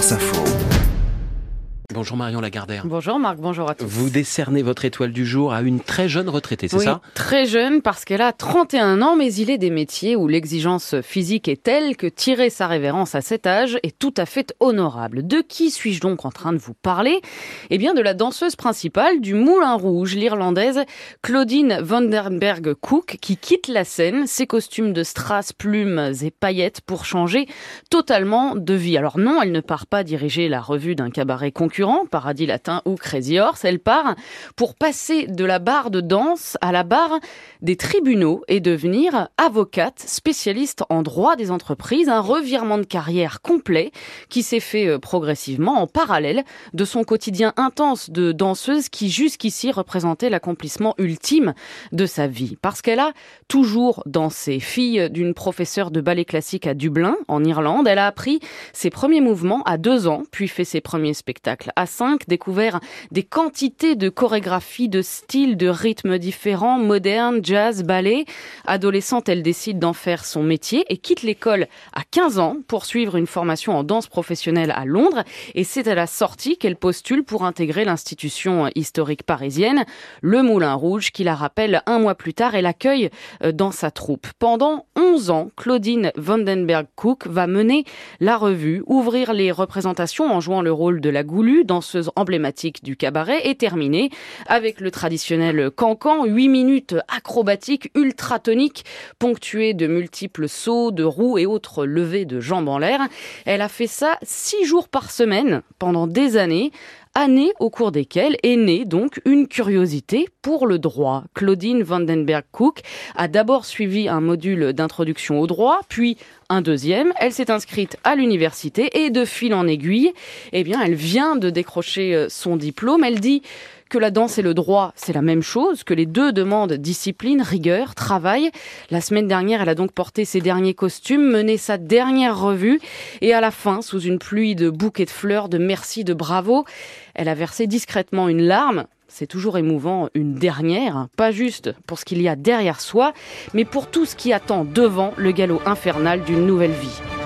France Info. Bonjour Marion Lagardère. Bonjour Marc, bonjour à tous. Vous décernez votre étoile du jour à une très jeune retraitée, c'est oui, ça? Très jeune parce qu'elle a 31 ans, mais il est des métiers où l'exigence physique est telle que tirer sa révérence à cet âge est tout à fait honorable. De qui suis-je donc en train de vous parler? Eh bien de la danseuse principale du Moulin Rouge, l'Irlandaise Claudine Vandenberg Cook, qui quitte la scène, ses costumes de strass, plumes et paillettes pour changer totalement de vie. Alors non, elle ne part pas diriger la revue d'un cabaret concurrent Paradis Latin ou Crazy Horse. Elle part pour passer de la barre de danse à la barre des tribunaux et devenir avocate spécialiste en droit des entreprises. Un revirement de carrière complet qui s'est fait euh, progressivement en parallèle de son quotidien intense de danseuse qui jusqu'ici représentait l'accomplissement ultime de sa vie. Parce qu'elle a toujours dansé. Fille d'une professeure de ballet classique à Dublin, en Irlande, elle a appris ses premiers mouvements à deux ans, puis fait ses premiers spectacles à 5, découvert des quantités de chorégraphies, de styles, de rythmes différents, modernes, jazz, ballet. Adolescente, elle décide d'en faire son métier et quitte l'école à 15 ans pour suivre une formation en danse professionnelle à Londres. Et c'est à la sortie qu'elle postule pour intégrer l'institution historique parisienne, le Moulin Rouge, qui la rappelle un mois plus tard et l'accueille euh, dans sa troupe. Pendant 11 ans, Claudine Vandenberg-Cook va mener la revue, ouvrir les représentations en jouant le rôle de la goulue, danseuse emblématique du cabaret, est terminée avec le traditionnel cancan, 8 minutes acrobatiques ultra toniques, ponctuées de multiples sauts, de roues et autres levées de jambes en l'air. Elle a fait ça 6 jours par semaine pendant des années années au cours desquelles est née donc une curiosité pour le droit. Claudine Vandenberg-Cook a d'abord suivi un module d'introduction au droit, puis un deuxième. Elle s'est inscrite à l'université et de fil en aiguille, eh bien, elle vient de décrocher euh, son diplôme. Elle dit que la danse et le droit, c'est la même chose, que les deux demandent discipline, rigueur, travail. La semaine dernière, elle a donc porté ses derniers costumes, mené sa dernière revue, et à la fin, sous une pluie de bouquets de fleurs, de merci, de bravo, elle a versé discrètement une larme. C'est toujours émouvant, une dernière, pas juste pour ce qu'il y a derrière soi, mais pour tout ce qui attend devant le galop infernal d'une nouvelle vie.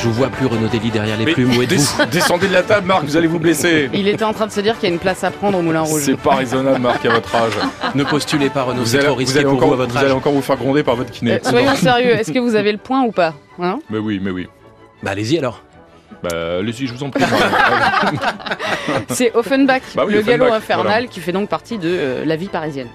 Je vous vois plus Renaud Dely derrière les plumes. Où êtes-vous Descendez de la table, Marc, vous allez vous blesser. Il était en train de se dire qu'il y a une place à prendre au Moulin Rouge. C'est pas raisonnable, Marc, à votre âge. Ne postulez pas, Renaud, Vous c'est allez, trop vous risqué allez pour encore, vous à votre vous allez âge. encore vous faire gronder par votre kiné. Euh, soyons sérieux, est-ce que vous avez le point ou pas hein? Mais oui, mais oui. Bah allez-y alors. Bah, allez-y, je vous en prie. C'est Offenbach, Bah oui, le galop infernal voilà. qui fait donc partie de euh, la vie parisienne.